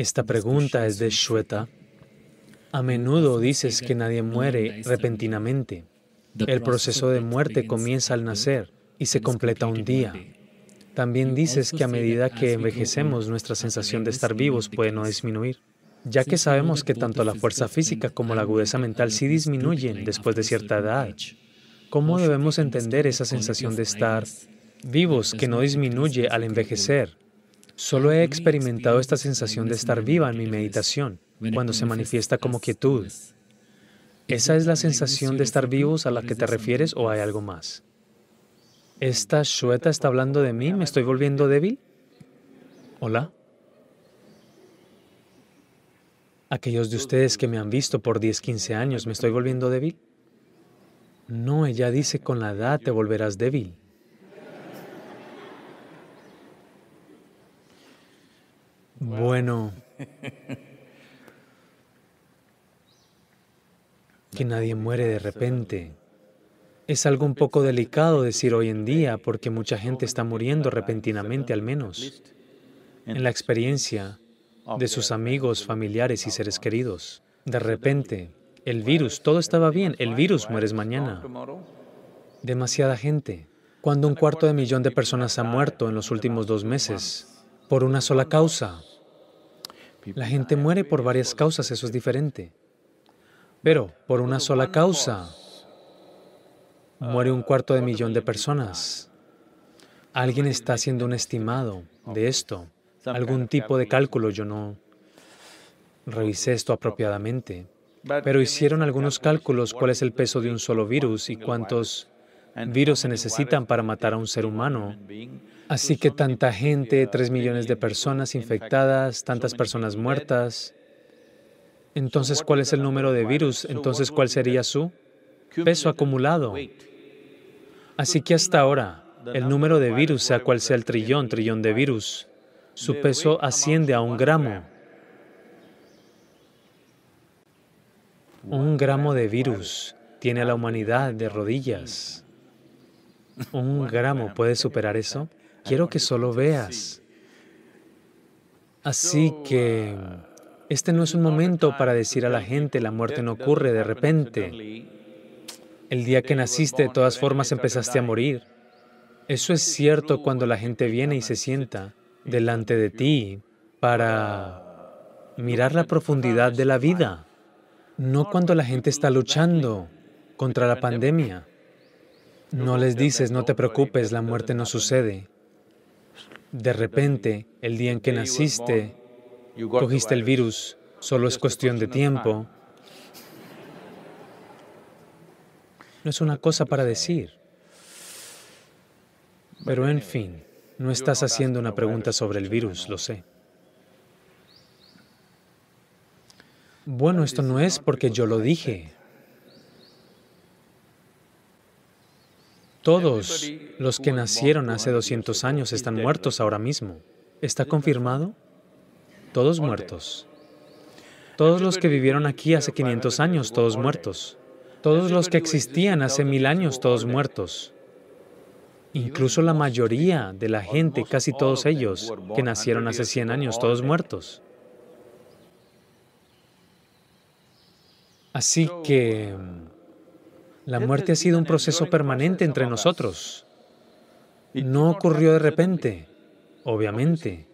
Esta pregunta es de Shweta. A menudo dices que nadie muere repentinamente. El proceso de muerte comienza al nacer y se completa un día. También dices que a medida que envejecemos, nuestra sensación de estar vivos puede no disminuir, ya que sabemos que tanto la fuerza física como la agudeza mental sí disminuyen después de cierta edad. ¿Cómo debemos entender esa sensación de estar vivos que no disminuye al envejecer? Solo he experimentado esta sensación de estar viva en mi meditación, cuando se manifiesta como quietud. ¿Esa es la sensación de estar vivos a la que te refieres o hay algo más? ¿Esta Shweta está hablando de mí? ¿Me estoy volviendo débil? ¿Hola? Aquellos de ustedes que me han visto por 10, 15 años, ¿me estoy volviendo débil? No, ella dice, con la edad te volverás débil. Bueno, que nadie muere de repente. Es algo un poco delicado decir hoy en día porque mucha gente está muriendo repentinamente al menos en la experiencia de sus amigos, familiares y seres queridos. De repente, el virus, todo estaba bien, el virus mueres mañana. Demasiada gente. Cuando un cuarto de millón de personas ha muerto en los últimos dos meses por una sola causa, la gente muere por varias causas, eso es diferente. Pero por una sola causa muere un cuarto de millón de personas. Alguien está haciendo un estimado de esto, algún tipo de cálculo, yo no revisé esto apropiadamente, pero hicieron algunos cálculos cuál es el peso de un solo virus y cuántos virus se necesitan para matar a un ser humano. Así que tanta gente, tres millones de personas infectadas, tantas personas muertas. Entonces, ¿cuál es el número de virus? Entonces, ¿cuál sería su peso acumulado? Así que hasta ahora, el número de virus, sea cual sea el trillón, trillón de virus, su peso asciende a un gramo. Un gramo de virus tiene a la humanidad de rodillas. ¿Un gramo puede superar eso? Quiero que solo veas. Así que este no es un momento para decir a la gente la muerte no ocurre de repente. El día que naciste, de todas formas, empezaste a morir. Eso es cierto cuando la gente viene y se sienta delante de ti para mirar la profundidad de la vida, no cuando la gente está luchando contra la pandemia. No les dices, no te preocupes, la muerte no sucede. De repente, el día en que naciste, cogiste el virus, solo es cuestión de tiempo. No es una cosa para decir. Pero en fin, no estás haciendo una pregunta sobre el virus, lo sé. Bueno, esto no es porque yo lo dije. Todos los que nacieron hace 200 años están muertos ahora mismo. ¿Está confirmado? Todos muertos. Todos los que vivieron aquí hace 500 años, todos muertos. Todos los que existían hace mil años, todos muertos. Incluso la mayoría de la gente, casi todos ellos, que nacieron hace 100 años, todos muertos. Así que la muerte ha sido un proceso permanente entre nosotros. No ocurrió de repente, obviamente.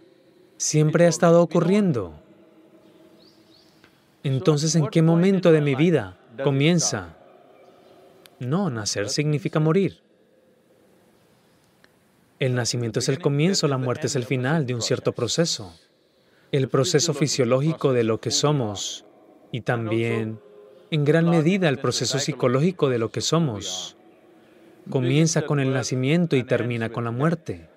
Siempre ha estado ocurriendo. Entonces, ¿en qué momento de mi vida comienza? No, nacer significa morir. El nacimiento es el comienzo, la muerte es el final de un cierto proceso. El proceso fisiológico de lo que somos y también en gran medida el proceso psicológico de lo que somos. Comienza con el nacimiento y termina con la muerte.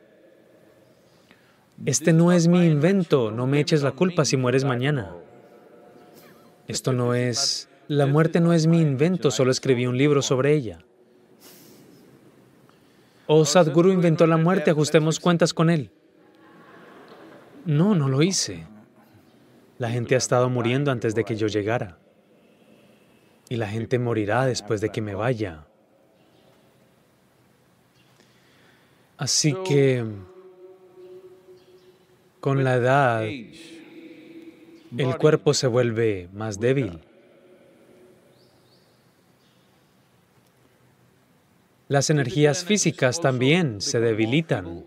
Este no es mi invento, no me eches la culpa si mueres mañana. Esto no es... La muerte no es mi invento, solo escribí un libro sobre ella. O Sadhguru inventó la muerte, ajustemos cuentas con él. No, no lo hice. La gente ha estado muriendo antes de que yo llegara y la gente morirá después de que me vaya. Así que con la edad el cuerpo se vuelve más débil. Las energías físicas también se debilitan.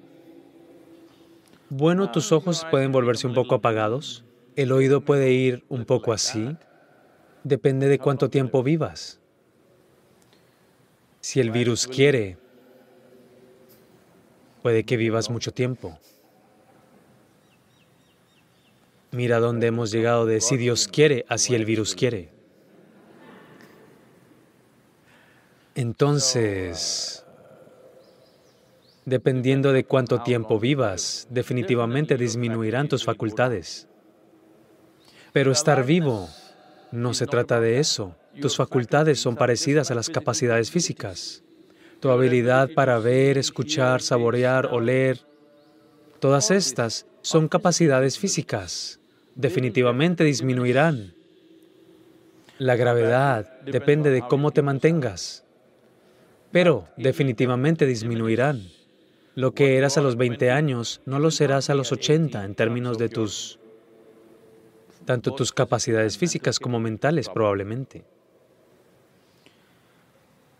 Bueno, tus ojos pueden volverse un poco apagados, el oído puede ir un poco así, depende de cuánto tiempo vivas. Si el virus quiere, puede que vivas mucho tiempo. Mira dónde hemos llegado de si Dios quiere, así el virus quiere. Entonces, dependiendo de cuánto tiempo vivas, definitivamente disminuirán tus facultades. Pero estar vivo no se trata de eso. Tus facultades son parecidas a las capacidades físicas. Tu habilidad para ver, escuchar, saborear, oler, todas estas son capacidades físicas. Definitivamente disminuirán. La gravedad depende de cómo te mantengas pero definitivamente disminuirán. Lo que eras a los 20 años no lo serás a los 80 en términos de tus, tanto tus capacidades físicas como mentales probablemente.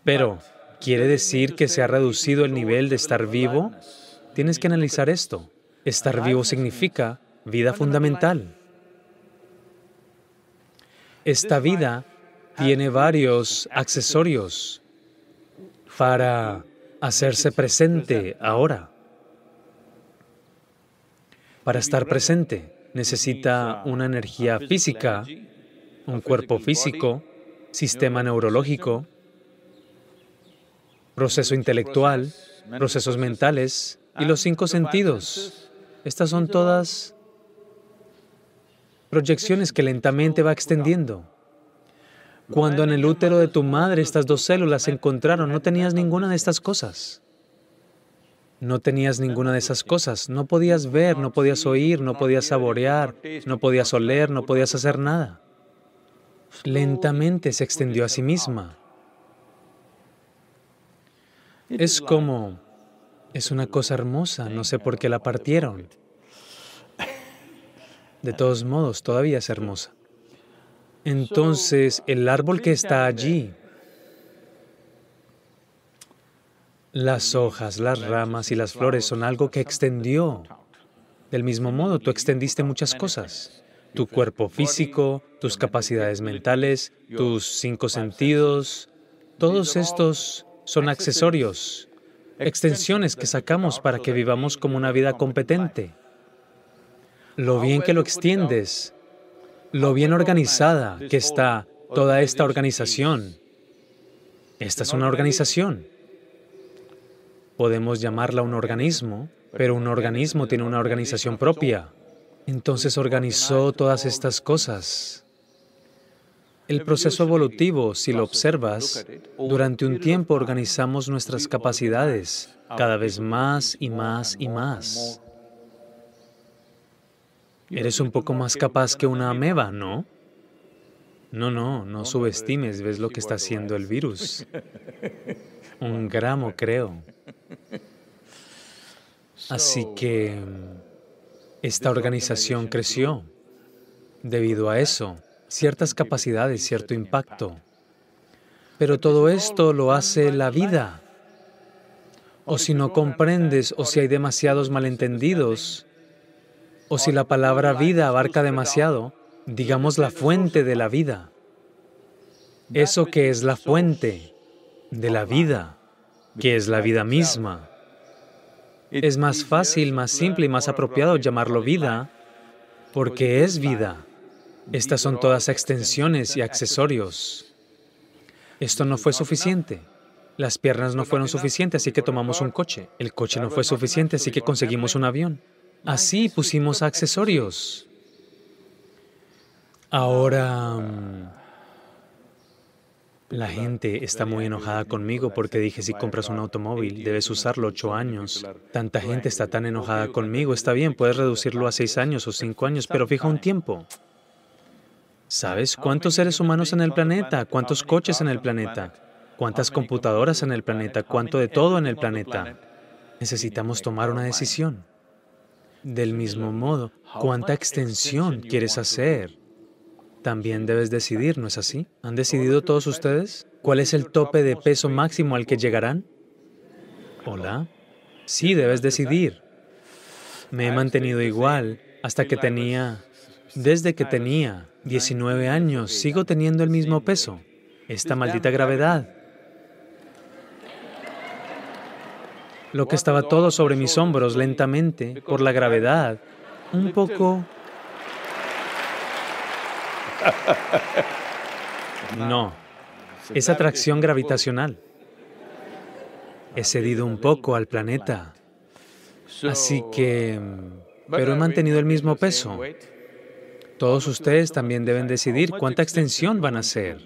Pero, ¿quiere decir que se ha reducido el nivel de estar vivo? Tienes que analizar esto. Estar vivo significa vida fundamental. Esta vida tiene varios accesorios para hacerse presente ahora. Para estar presente necesita una energía física, un cuerpo físico, sistema neurológico, proceso intelectual, procesos mentales y los cinco sentidos. Estas son todas proyecciones que lentamente va extendiendo. Cuando en el útero de tu madre estas dos células se encontraron, no tenías ninguna de estas cosas. No tenías ninguna de esas cosas. No podías ver, no podías oír, no podías saborear, no podías oler, no podías hacer nada. Lentamente se extendió a sí misma. Es como, es una cosa hermosa, no sé por qué la partieron. De todos modos, todavía es hermosa. Entonces, el árbol que está allí, las hojas, las ramas y las flores son algo que extendió. Del mismo modo, tú extendiste muchas cosas. Tu cuerpo físico, tus capacidades mentales, tus cinco sentidos, todos estos son accesorios, extensiones que sacamos para que vivamos como una vida competente. Lo bien que lo extiendes lo bien organizada que está toda esta organización. Esta es una organización. Podemos llamarla un organismo, pero un organismo tiene una organización propia. Entonces organizó todas estas cosas. El proceso evolutivo, si lo observas, durante un tiempo organizamos nuestras capacidades cada vez más y más y más. Eres un poco más capaz que una ameba, ¿no? No, no, no subestimes, ves lo que está haciendo el virus. Un gramo, creo. Así que esta organización creció. Debido a eso, ciertas capacidades, cierto impacto. Pero todo esto lo hace la vida. O si no comprendes o si hay demasiados malentendidos, o si la palabra vida abarca demasiado, digamos la fuente de la vida. Eso que es la fuente de la vida, que es la vida misma. Es más fácil, más simple y más apropiado llamarlo vida porque es vida. Estas son todas extensiones y accesorios. Esto no fue suficiente. Las piernas no fueron suficientes, así que tomamos un coche. El coche no fue suficiente, así que conseguimos un avión. Así pusimos accesorios. Ahora mm, la gente está muy enojada conmigo porque dije, si compras un automóvil, debes usarlo ocho años. Tanta gente está tan enojada conmigo. Está bien, puedes reducirlo a seis años o cinco años, pero fija un tiempo. ¿Sabes cuántos seres humanos en el planeta? ¿Cuántos coches en el planeta? ¿Cuántas computadoras en el planeta? ¿Cuánto de todo en el planeta? Necesitamos tomar una decisión. Del mismo modo, ¿cuánta extensión quieres hacer? También debes decidir, ¿no es así? ¿Han decidido todos ustedes? ¿Cuál es el tope de peso máximo al que llegarán? Hola. Sí, debes decidir. Me he mantenido igual hasta que tenía, desde que tenía 19 años, sigo teniendo el mismo peso. Esta maldita gravedad. Lo que estaba todo sobre mis hombros lentamente, por la gravedad, un poco... No, es atracción gravitacional. He cedido un poco al planeta. Así que... Pero he mantenido el mismo peso. Todos ustedes también deben decidir cuánta extensión van a hacer,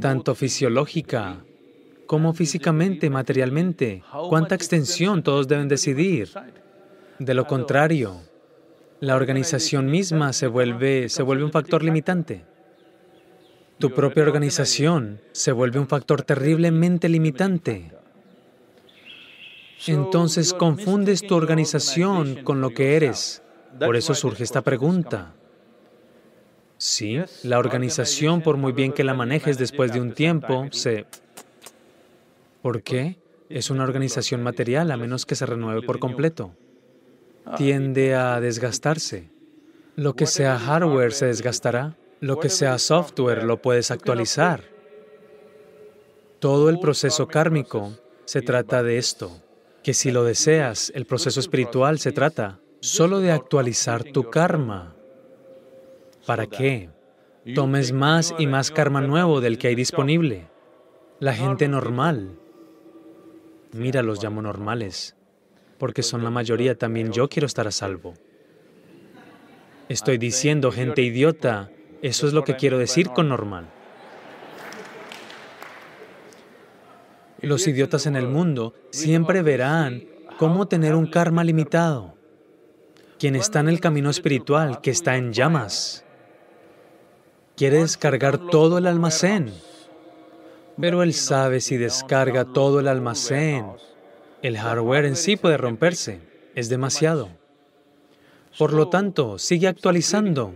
tanto fisiológica como físicamente, materialmente. ¿Cuánta extensión todos deben decidir? De lo contrario, la organización misma se vuelve, se vuelve un factor limitante. Tu propia organización se vuelve un factor terriblemente limitante. Entonces confundes tu organización con lo que eres. Por eso surge esta pregunta. Sí, la organización, por muy bien que la manejes después de un tiempo, se... ¿Por qué? Es una organización material a menos que se renueve por completo. Tiende a desgastarse. Lo que sea hardware se desgastará. Lo que sea software lo puedes actualizar. Todo el proceso kármico se trata de esto que si lo deseas, el proceso espiritual se trata solo de actualizar tu karma. ¿Para qué? Tomes más y más karma nuevo del que hay disponible. La gente normal, mira, los llamo normales, porque son la mayoría, también yo quiero estar a salvo. Estoy diciendo gente idiota, eso es lo que quiero decir con normal. Los idiotas en el mundo siempre verán cómo tener un karma limitado. Quien está en el camino espiritual, que está en llamas, quiere descargar todo el almacén, pero él sabe si descarga todo el almacén, el hardware en sí puede romperse, es demasiado. Por lo tanto, sigue actualizando,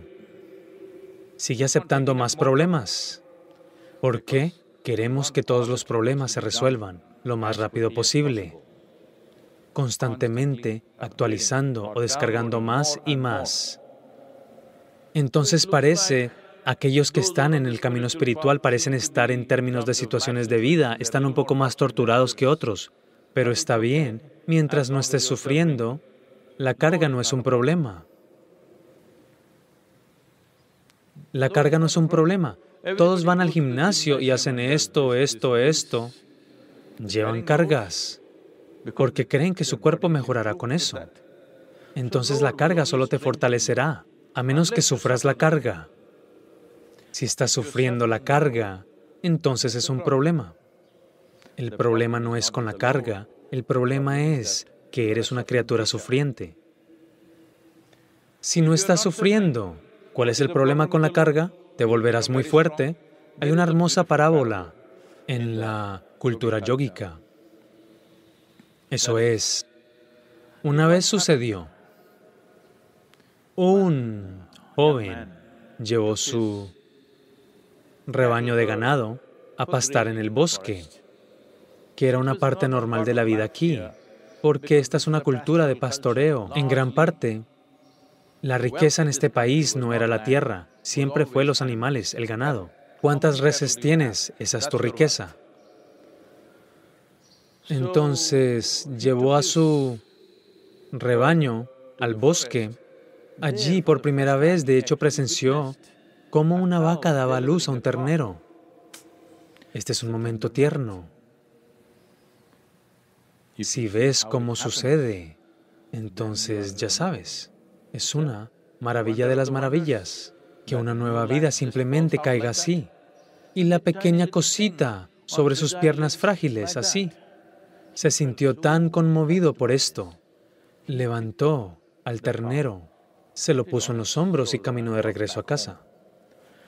sigue aceptando más problemas. ¿Por qué? Queremos que todos los problemas se resuelvan lo más rápido posible, constantemente actualizando o descargando más y más. Entonces parece, aquellos que están en el camino espiritual parecen estar en términos de situaciones de vida, están un poco más torturados que otros, pero está bien, mientras no estés sufriendo, la carga no es un problema. La carga no es un problema. Todos van al gimnasio y hacen esto, esto, esto. Llevan cargas porque creen que su cuerpo mejorará con eso. Entonces la carga solo te fortalecerá, a menos que sufras la carga. Si estás sufriendo la carga, entonces es un problema. El problema no es con la carga, el problema es que eres una criatura sufriente. Si no estás sufriendo, ¿cuál es el problema con la carga? te volverás muy fuerte. Hay una hermosa parábola en la cultura yógica. Eso es, una vez sucedió, un joven llevó su rebaño de ganado a pastar en el bosque, que era una parte normal de la vida aquí, porque esta es una cultura de pastoreo. En gran parte, la riqueza en este país no era la tierra, siempre fue los animales, el ganado. ¿Cuántas reses tienes? Esa es tu riqueza. Entonces llevó a su rebaño al bosque. Allí por primera vez, de hecho, presenció cómo una vaca daba luz a un ternero. Este es un momento tierno. Si ves cómo sucede, entonces ya sabes, es una maravilla de las maravillas que una nueva vida simplemente caiga así. Y la pequeña cosita sobre sus piernas frágiles, así. Se sintió tan conmovido por esto. Levantó al ternero, se lo puso en los hombros y caminó de regreso a casa.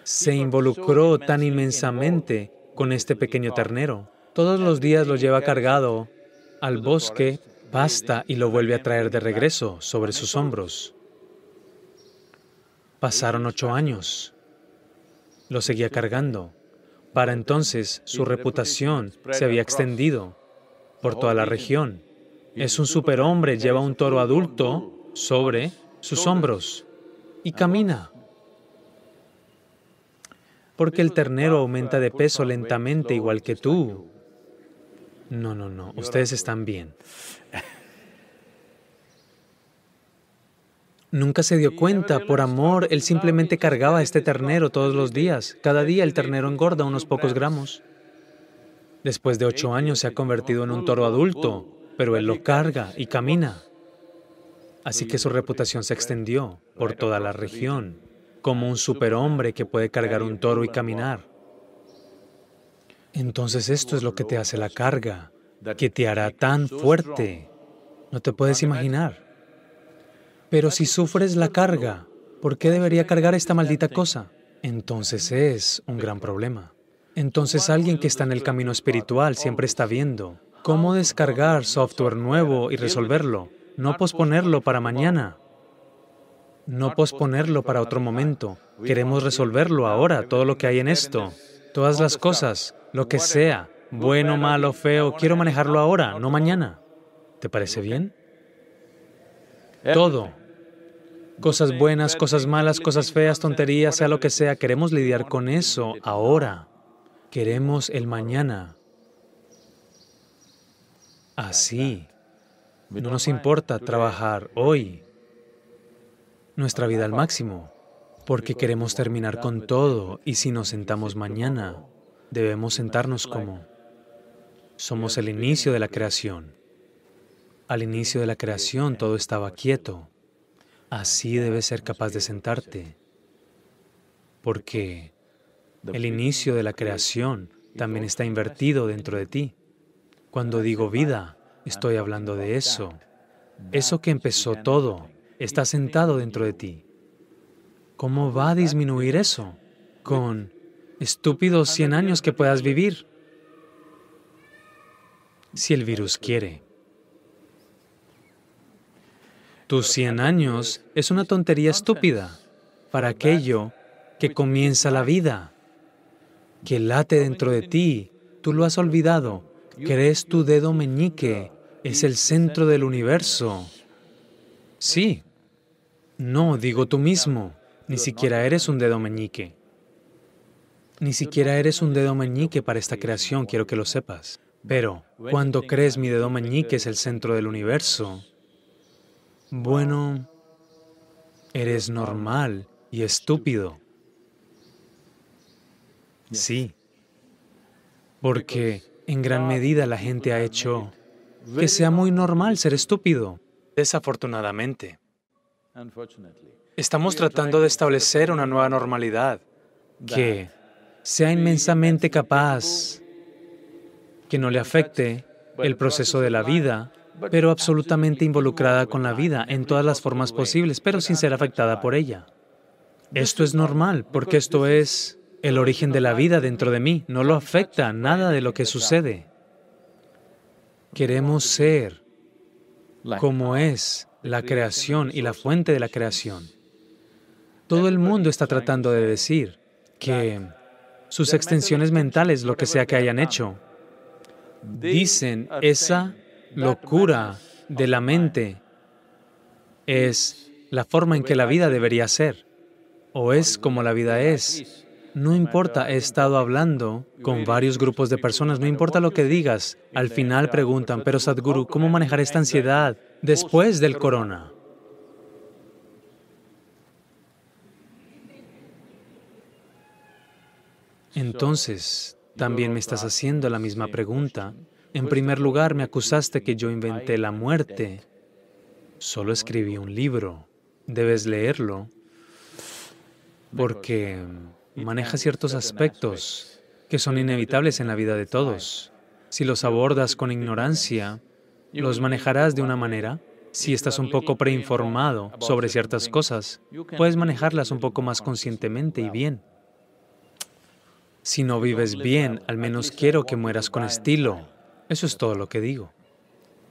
Se involucró tan inmensamente con este pequeño ternero. Todos los días lo lleva cargado al bosque Basta y lo vuelve a traer de regreso sobre sus hombros. Pasaron ocho años. Lo seguía cargando. Para entonces su reputación se había extendido por toda la región. Es un superhombre, lleva un toro adulto sobre sus hombros y camina. Porque el ternero aumenta de peso lentamente igual que tú. No, no, no, ustedes están bien. Nunca se dio cuenta, por amor, él simplemente cargaba este ternero todos los días. Cada día el ternero engorda unos pocos gramos. Después de ocho años se ha convertido en un toro adulto, pero él lo carga y camina. Así que su reputación se extendió por toda la región, como un superhombre que puede cargar un toro y caminar. Entonces esto es lo que te hace la carga, que te hará tan fuerte. No te puedes imaginar. Pero si sufres la carga, ¿por qué debería cargar esta maldita cosa? Entonces es un gran problema. Entonces alguien que está en el camino espiritual siempre está viendo cómo descargar software nuevo y resolverlo, no posponerlo para mañana, no posponerlo para otro momento. Queremos resolverlo ahora, todo lo que hay en esto, todas las cosas, lo que sea, bueno, malo, feo, quiero manejarlo ahora, no mañana. ¿Te parece bien? Todo. Cosas buenas, cosas malas, cosas feas, tonterías, sea lo que sea, queremos lidiar con eso ahora. Queremos el mañana. Así. No nos importa trabajar hoy, nuestra vida al máximo, porque queremos terminar con todo y si nos sentamos mañana, debemos sentarnos como somos el inicio de la creación. Al inicio de la creación todo estaba quieto. Así debes ser capaz de sentarte, porque el inicio de la creación también está invertido dentro de ti. Cuando digo vida, estoy hablando de eso. Eso que empezó todo está sentado dentro de ti. ¿Cómo va a disminuir eso? Con estúpidos 100 años que puedas vivir. Si el virus quiere. Tus 100 años es una tontería estúpida para aquello que comienza la vida, que late dentro de ti. Tú lo has olvidado. Crees tu dedo meñique es el centro del universo. Sí. No, digo tú mismo. Ni siquiera eres un dedo meñique. Ni siquiera eres un dedo meñique para esta creación, quiero que lo sepas. Pero cuando crees mi dedo meñique es el centro del universo, bueno, eres normal y estúpido. Sí, porque en gran medida la gente ha hecho que sea muy normal ser estúpido. Desafortunadamente, estamos tratando de establecer una nueva normalidad que sea inmensamente capaz, que no le afecte el proceso de la vida pero absolutamente involucrada con la vida en todas las formas posibles, pero sin ser afectada por ella. Esto es normal, porque esto es el origen de la vida dentro de mí, no lo afecta nada de lo que sucede. Queremos ser como es la creación y la fuente de la creación. Todo el mundo está tratando de decir que sus extensiones mentales, lo que sea que hayan hecho, dicen esa locura de la mente es la forma en que la vida debería ser, o es como la vida es. No importa, he estado hablando con varios grupos de personas, no importa lo que digas, al final preguntan, pero Sadhguru, ¿cómo manejar esta ansiedad después del corona? Entonces, también me estás haciendo la misma pregunta en primer lugar, me acusaste que yo inventé la muerte. Solo escribí un libro. Debes leerlo porque maneja ciertos aspectos que son inevitables en la vida de todos. Si los abordas con ignorancia, los manejarás de una manera. Si estás un poco preinformado sobre ciertas cosas, puedes manejarlas un poco más conscientemente y bien. Si no vives bien, al menos quiero que mueras con estilo. Eso es todo lo que digo.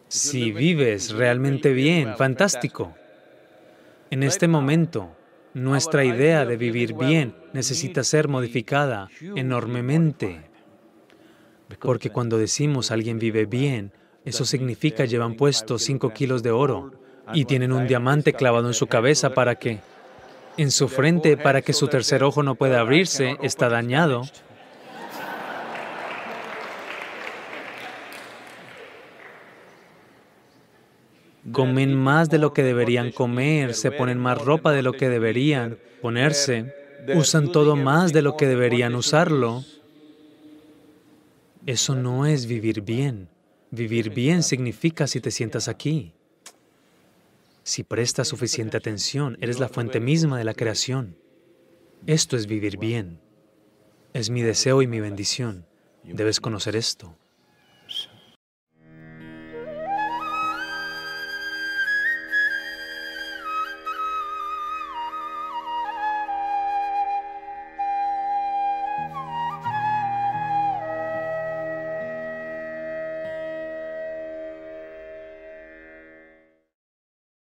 Si vives realmente bien, fantástico. En este momento, nuestra idea de vivir bien necesita ser modificada enormemente. Porque cuando decimos alguien vive bien, eso significa llevan puestos 5 kilos de oro y tienen un diamante clavado en su cabeza para que, en su frente, para que su tercer ojo no pueda abrirse, está dañado. Comen más de lo que deberían comer, se ponen más ropa de lo que deberían ponerse, usan todo más de lo que deberían usarlo. Eso no es vivir bien. Vivir bien significa si te sientas aquí. Si prestas suficiente atención, eres la fuente misma de la creación. Esto es vivir bien. Es mi deseo y mi bendición. Debes conocer esto.